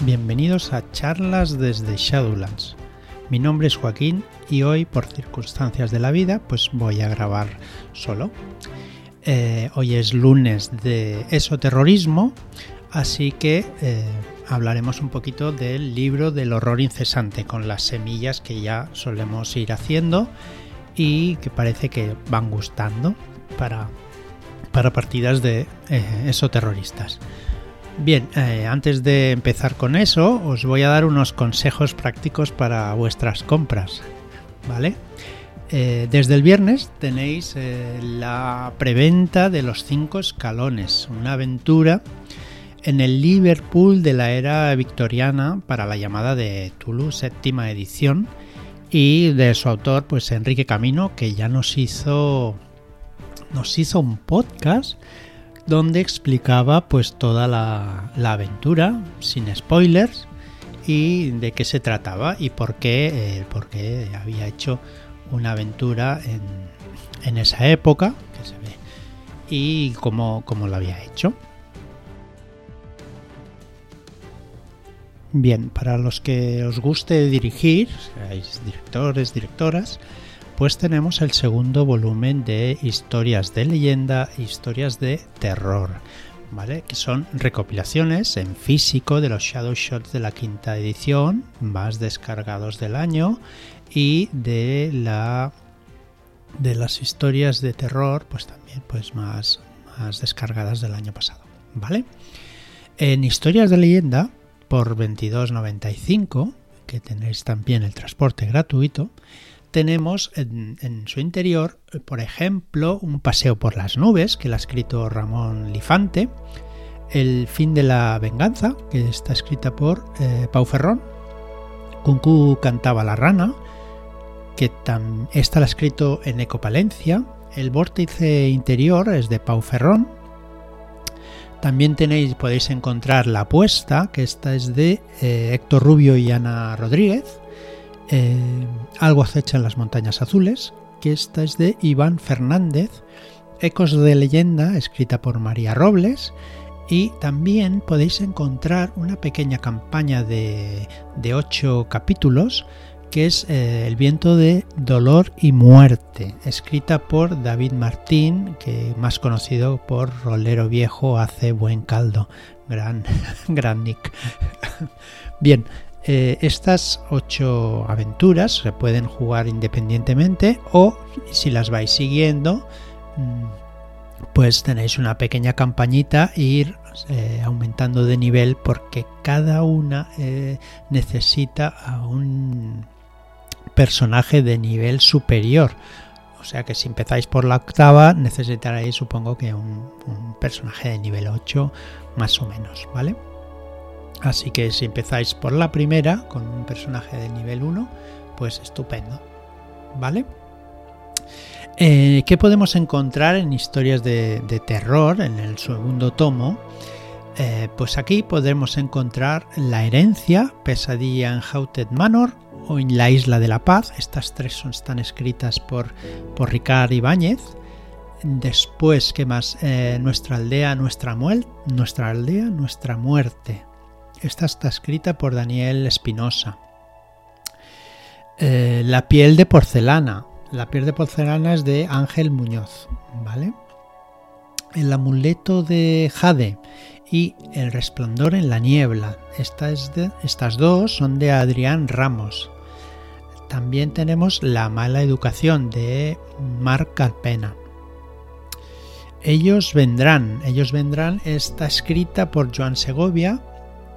bienvenidos a charlas desde Shadowlands. Mi nombre es Joaquín y hoy, por circunstancias de la vida, pues voy a grabar solo. Eh, hoy es lunes de esoterrorismo, así que eh, hablaremos un poquito del libro del horror incesante, con las semillas que ya solemos ir haciendo y que parece que van gustando para, para partidas de eh, esoterroristas. Bien, eh, antes de empezar con eso, os voy a dar unos consejos prácticos para vuestras compras. ¿Vale? Eh, desde el viernes tenéis eh, la preventa de los cinco escalones, una aventura en el Liverpool de la era victoriana para la llamada de Tulu, séptima edición, y de su autor, pues Enrique Camino, que ya nos hizo, nos hizo un podcast donde explicaba pues toda la, aventura sin spoilers y de qué se trataba y por qué, eh, por qué había hecho una aventura en, en esa época y cómo, cómo lo había hecho. Bien, para los que os guste dirigir, seáis directores, directoras, pues tenemos el segundo volumen de historias de leyenda, historias de terror, ¿vale? Que son recopilaciones en físico de los Shadow Shots de la quinta edición, más descargados del año, y de la de las historias de terror, pues también pues más, más descargadas del año pasado, ¿vale? En historias de leyenda, por 22.95, que tenéis también el transporte gratuito, tenemos en, su interior, por ejemplo, un paseo por las nubes, que lo ha escrito Ramón Lifante, El fin de la venganza, que está escrita por eh, Pau Ferrón, Kunku cantaba la rana, que esta la ha escrito en Ecopalencia, El vórtice interior es de Pau Ferrón, también tenéis, podéis encontrar La apuesta, que esta es de eh, Héctor Rubio y Ana Rodríguez, eh, Algo acecha en las montañas azules, que esta es de Iván Fernández, Ecos de leyenda, escrita por María Robles, y también podéis encontrar una pequeña campaña de, de ocho capítulos que es eh, El viento de dolor y muerte, escrita por David Martín, que más conocido por Rolero Viejo hace buen caldo. Gran, gran Nick. Bien, eh, estas ocho aventuras se pueden jugar independientemente o si las vais siguiendo, mm, pues tenéis una pequeña campañita e ir eh, aumentando de nivel porque cada una eh, necesita a un personaje de nivel superior. O sea que si empezáis por la octava necesitaréis supongo que un, un personaje de nivel 8 más o menos, ¿vale? Así que si empezáis por la primera, con un personaje de nivel 1, pues estupendo. ¿Vale? Eh, ¿Qué podemos encontrar en historias de, terror en el segundo tomo? Eh, pues aquí podemos encontrar La herencia, Pesadilla en Hauted Manor o en La Isla de la Paz. Estas tres son, están escritas por, por Ricard Ibáñez. Después, ¿qué más? Eh, nuestra aldea, nuestra, muerte. nuestra aldea, nuestra muerte. Esta está escrita por Daniel Espinosa. Eh, la piel de porcelana. La piel de porcelana es de Ángel Muñoz, ¿vale? El amuleto de Jade y El resplandor en la niebla. estas dos son de Adrián Ramos. También tenemos La mala educación de Marc Alpena. Ellos vendrán. Ellos vendrán está escrita por Joan Segovia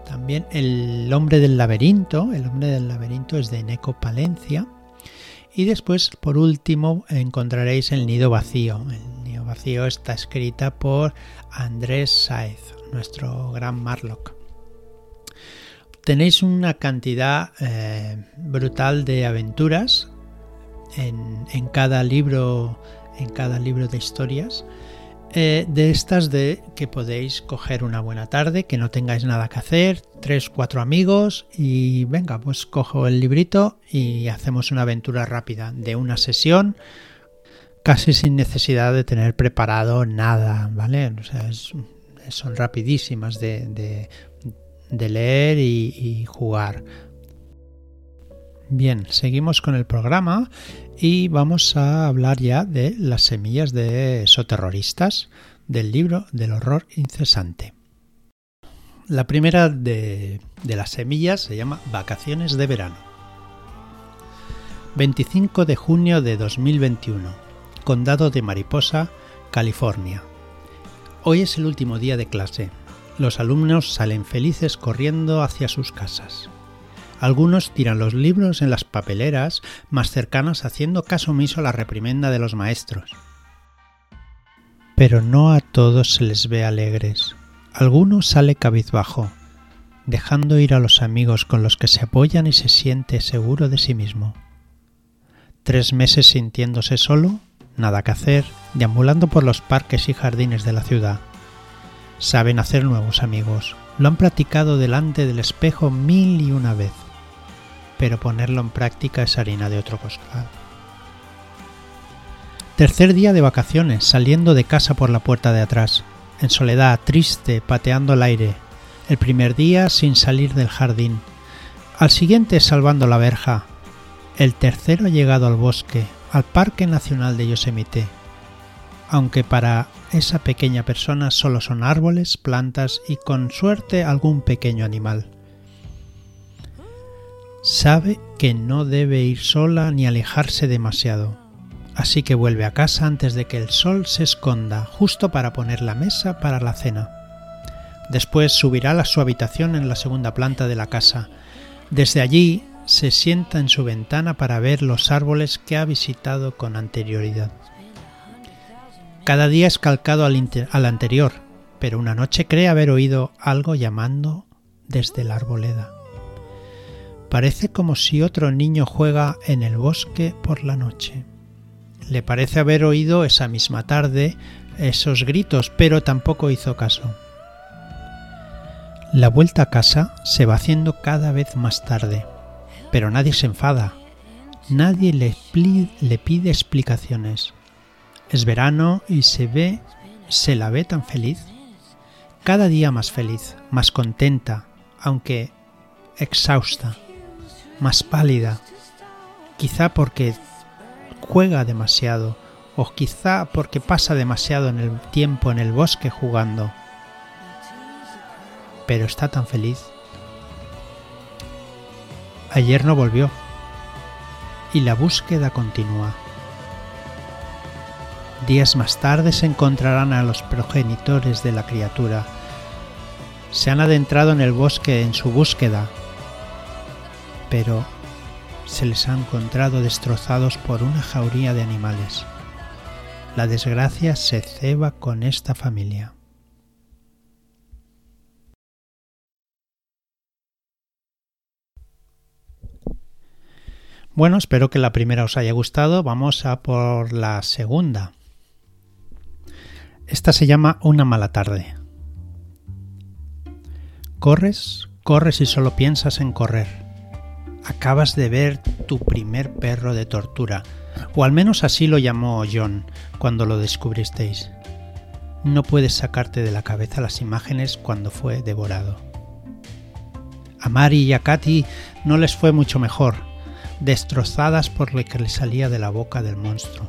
también el hombre del laberinto, el hombre del laberinto es de Neco Palencia. Y después, por último, encontraréis el nido vacío. El nido vacío está escrita por Andrés Saez, nuestro gran Marlock. Tenéis una cantidad eh, brutal de aventuras en, en, cada libro, en cada libro de historias. Eh, de estas de que podéis coger una buena tarde, que no tengáis nada que hacer, tres, cuatro amigos y venga, pues cojo el librito y hacemos una aventura rápida de una sesión, casi sin necesidad de tener preparado nada, ¿vale? O sea, son rapidísimas de, de leer y jugar. Bien, seguimos con el programa y vamos a hablar ya de las semillas de soterroristas del libro del horror incesante. La primera de, de las semillas se llama Vacaciones de verano. 25 de junio de 2021, Condado de Mariposa, California. Hoy es el último día de clase. Los alumnos salen felices corriendo hacia sus casas. Algunos tiran los libros en las papeleras más cercanas haciendo caso omiso a la reprimenda de los maestros. Pero no a todos se les ve alegres. Alguno sale cabizbajo, dejando ir a los amigos con los que se apoyan y se siente seguro de sí mismo. Tres meses sintiéndose solo, nada que hacer, deambulando por los parques y jardines de la ciudad. Saben hacer nuevos amigos, lo han practicado delante del espejo mil y una vez pero ponerlo en práctica es harina de otro costal. Tercer día de vacaciones, saliendo de casa por la puerta de atrás, en soledad, triste, pateando el aire. El primer día sin salir del jardín. Al siguiente salvando la verja. El tercero llegado al bosque, al Parque Nacional de Yosemite. Aunque para esa pequeña persona solo son árboles, plantas y con suerte algún pequeño animal. Sabe que no debe ir sola ni alejarse demasiado, así que vuelve a casa antes de que el sol se esconda, justo para poner la mesa para la cena. Después subirá a su habitación en la segunda planta de la casa. Desde allí se sienta en su ventana para ver los árboles que ha visitado con anterioridad. Cada día es calcado al, al anterior, pero una noche cree haber oído algo llamando desde la arboleda. Parece como si otro niño juega en el bosque por la noche. Le parece haber oído esa misma tarde esos gritos, pero tampoco hizo caso. La vuelta a casa se va haciendo cada vez más tarde, pero nadie se enfada, nadie le, pide explicaciones. Es verano y se ve, se la ve tan feliz, cada día más feliz, más contenta, aunque exhausta más pálida, quizá porque juega demasiado o quizá porque pasa demasiado en el tiempo en el bosque jugando. Pero está tan feliz. Ayer no volvió y la búsqueda continúa. Días más tarde se encontrarán a los progenitores de la criatura. Se han adentrado en el bosque en su búsqueda pero se les ha encontrado destrozados por una jauría de animales. La desgracia se ceba con esta familia. Bueno, espero que la primera os haya gustado. Vamos a por la segunda. Esta se llama Una mala tarde. Corres, corres y solo piensas en correr acabas de ver tu primer perro de tortura, o al menos así lo llamó John cuando lo descubristeis. No puedes sacarte de la cabeza las imágenes cuando fue devorado. A Mari y a Katy no les fue mucho mejor, destrozadas por lo que le salía de la boca del monstruo.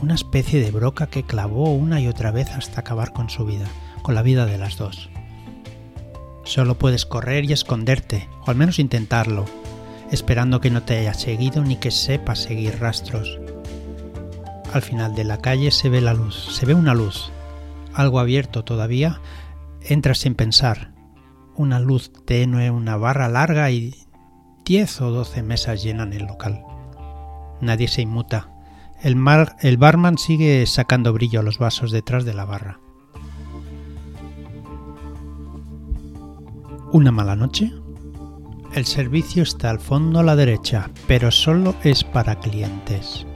Una especie de broca que clavó una y otra vez hasta acabar con su vida, con la vida de las dos. Solo puedes correr y esconderte, o al menos intentarlo, esperando que no te haya seguido ni que sepa seguir rastros. Al final de la calle se ve la luz, se ve una luz, algo abierto todavía, entras sin pensar. Una luz tenue, una barra larga y diez o doce mesas llenan el local. Nadie se inmuta. El, el barman sigue sacando brillo a los vasos detrás de la barra. Una mala noche? El servicio está al fondo a la derecha, pero solo es para clientes.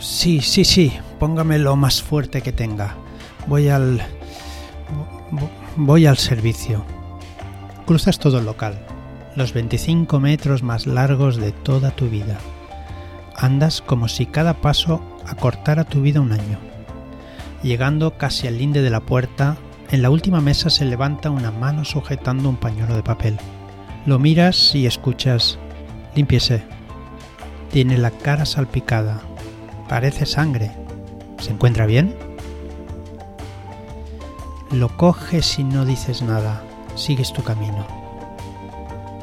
Sí, sí, sí, póngame lo más fuerte que tenga. Voy al... Voy al servicio. Cruzas todo el local, los 25 metros más largos de toda tu vida. Andas como si cada paso acortara tu vida un año. Llegando casi al linde de la puerta, En la última mesa se levanta una mano sujetando un pañuelo de papel. Lo miras y escuchas, límpiese. Tiene la cara salpicada. Parece sangre. ¿Se encuentra bien? Lo coges y no dices nada. Sigues tu camino.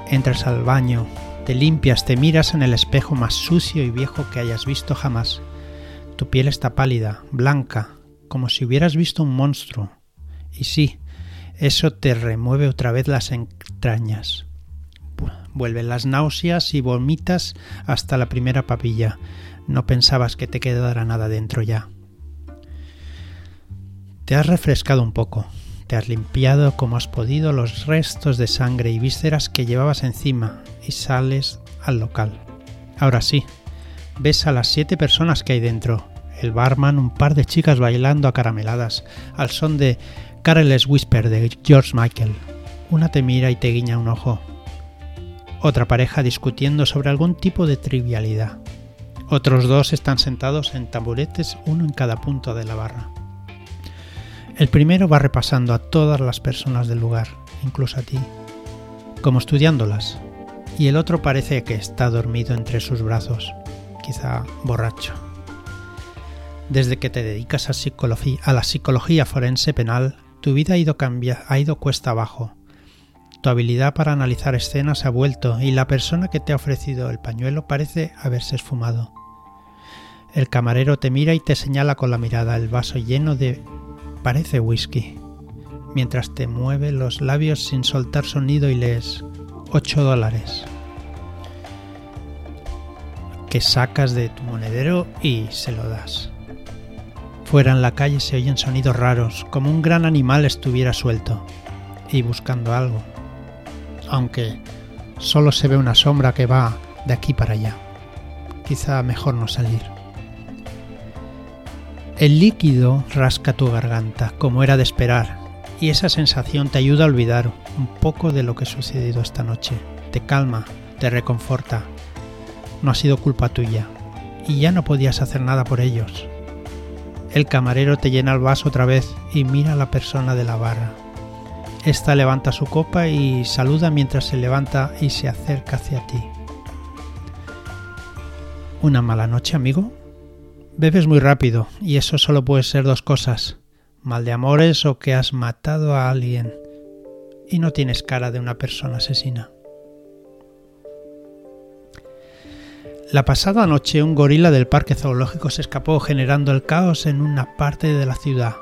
Entras al baño, te limpias, te miras en el espejo más sucio y viejo que hayas visto jamás. Tu piel está pálida, blanca, como si hubieras visto un monstruo. Y sí, eso te remueve otra vez las entrañas. Vuelven las náuseas y vomitas hasta la primera papilla. No pensabas que te quedara nada dentro ya. Te has refrescado un poco, te has limpiado como has podido los restos de sangre y vísceras que llevabas encima y sales al local. Ahora sí, ves a las siete personas que hay dentro. El barman, un par de chicas bailando acarameladas al son de Careless Whisper de George Michael. Una te mira y te guiña un ojo. Otra pareja discutiendo sobre algún tipo de trivialidad. Otros dos están sentados en taburetes, uno en cada punto de la barra. El primero va repasando a todas las personas del lugar, incluso a ti, como estudiándolas, y el otro parece que está dormido entre sus brazos, quizá borracho. Desde que te dedicas a, a la psicología forense penal, tu vida ha ido, cambia, ha ido cuesta abajo. Tu habilidad para analizar escenas ha vuelto y la persona que te ha ofrecido el pañuelo parece haberse esfumado. El camarero te mira y te señala con la mirada el vaso lleno de parece whisky, mientras te mueve los labios sin soltar sonido y lees 8 dólares que sacas de tu monedero y se lo das. Fuera en la calle se oyen sonidos raros, como un gran animal estuviera suelto y buscando algo, aunque solo se ve una sombra que va de aquí para allá. Quizá mejor no salir. El líquido rasca tu garganta, como era de esperar, y esa sensación te ayuda a olvidar un poco de lo que ha sucedido esta noche. Te calma, te reconforta. No ha sido culpa tuya, y ya no podías hacer nada por ellos. El camarero te llena el vaso otra vez y mira a la persona de la barra. Esta levanta su copa y saluda mientras se levanta y se acerca hacia ti. ¿Una mala noche, amigo? Bebes muy rápido y eso solo puede ser dos cosas, mal de amores o que has matado a alguien y no tienes cara de una persona asesina. La pasada noche un gorila del parque zoológico se escapó generando el caos en una parte de la ciudad.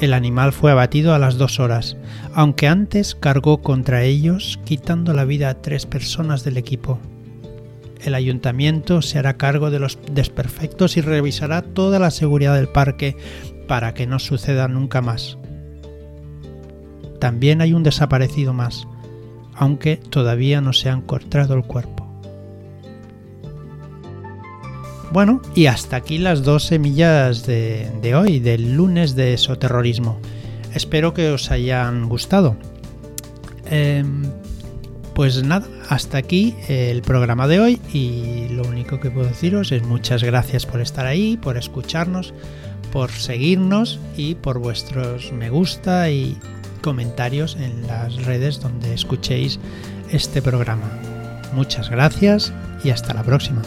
El animal fue abatido a las dos horas, aunque antes cargó contra ellos quitando la vida a tres personas del equipo el ayuntamiento se hará cargo de los desperfectos y revisará toda la seguridad del parque para que no suceda nunca más. También hay un desaparecido más, aunque todavía no se ha encontrado el cuerpo. Bueno, y hasta aquí las dos semillas de, hoy, del lunes de esoterrorismo. Espero que os hayan gustado. Em, pues nada, hasta aquí el programa de hoy y lo único que puedo deciros es muchas gracias por estar ahí, por escucharnos, por seguirnos y por vuestros me gusta y comentarios en las redes donde escuchéis este programa. Muchas gracias y hasta la próxima.